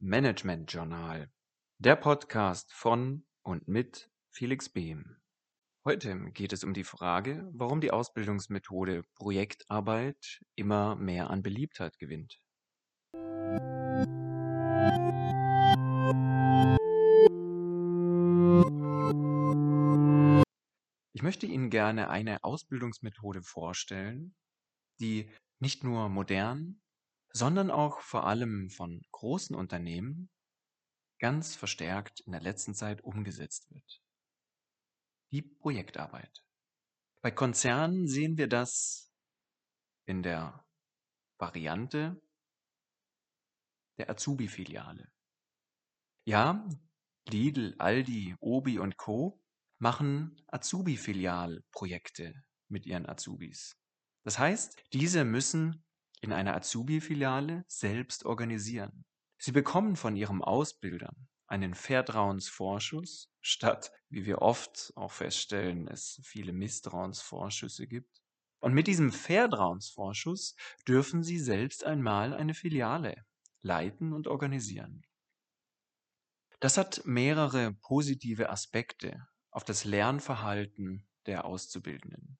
Management Journal, der Podcast von und mit Felix Behm. Heute geht es um die Frage, warum die Ausbildungsmethode Projektarbeit immer mehr an Beliebtheit gewinnt. Ich möchte Ihnen gerne eine Ausbildungsmethode vorstellen, die nicht nur modern, sondern auch vor allem von großen Unternehmen ganz verstärkt in der letzten Zeit umgesetzt wird. Die Projektarbeit. Bei Konzernen sehen wir das in der Variante der Azubi-Filiale. Ja, Lidl, Aldi, Obi und Co. machen Azubi-Filial-Projekte mit ihren Azubis. Das heißt, diese müssen in einer Azubi-Filiale selbst organisieren. Sie bekommen von ihrem Ausbilder einen Vertrauensvorschuss, statt, wie wir oft auch feststellen, es viele Misstrauensvorschüsse gibt. Und mit diesem Vertrauensvorschuss dürfen Sie selbst einmal eine Filiale leiten und organisieren. Das hat mehrere positive Aspekte auf das Lernverhalten der Auszubildenden.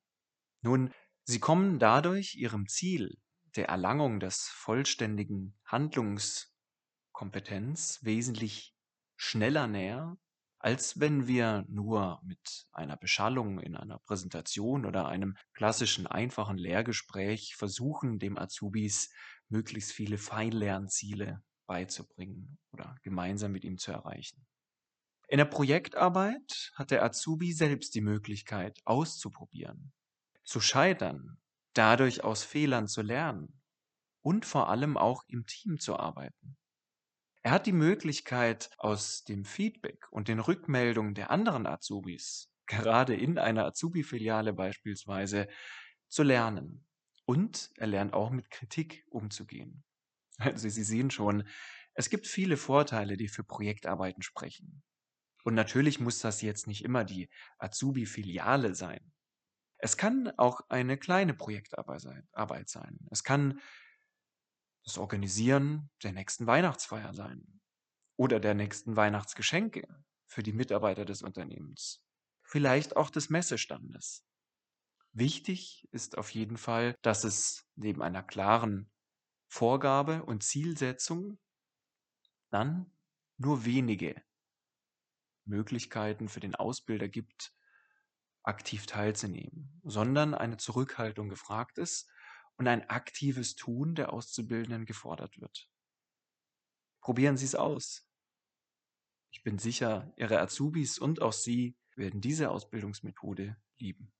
Nun, sie kommen dadurch ihrem Ziel, der Erlangung des vollständigen Handlungskompetenz wesentlich schneller näher, als wenn wir nur mit einer Beschallung in einer Präsentation oder einem klassischen einfachen Lehrgespräch versuchen, dem Azubis möglichst viele Feinlernziele beizubringen oder gemeinsam mit ihm zu erreichen. In der Projektarbeit hat der Azubi selbst die Möglichkeit auszuprobieren, zu scheitern dadurch aus Fehlern zu lernen und vor allem auch im Team zu arbeiten. Er hat die Möglichkeit, aus dem Feedback und den Rückmeldungen der anderen Azubis, gerade in einer Azubi-Filiale beispielsweise, zu lernen. Und er lernt auch mit Kritik umzugehen. Also Sie sehen schon, es gibt viele Vorteile, die für Projektarbeiten sprechen. Und natürlich muss das jetzt nicht immer die Azubi-Filiale sein. Es kann auch eine kleine Projektarbeit sein. Es kann das Organisieren der nächsten Weihnachtsfeier sein oder der nächsten Weihnachtsgeschenke für die Mitarbeiter des Unternehmens. Vielleicht auch des Messestandes. Wichtig ist auf jeden Fall, dass es neben einer klaren Vorgabe und Zielsetzung dann nur wenige Möglichkeiten für den Ausbilder gibt, aktiv teilzunehmen, sondern eine Zurückhaltung gefragt ist und ein aktives Tun der Auszubildenden gefordert wird. Probieren Sie es aus. Ich bin sicher, Ihre Azubis und auch Sie werden diese Ausbildungsmethode lieben.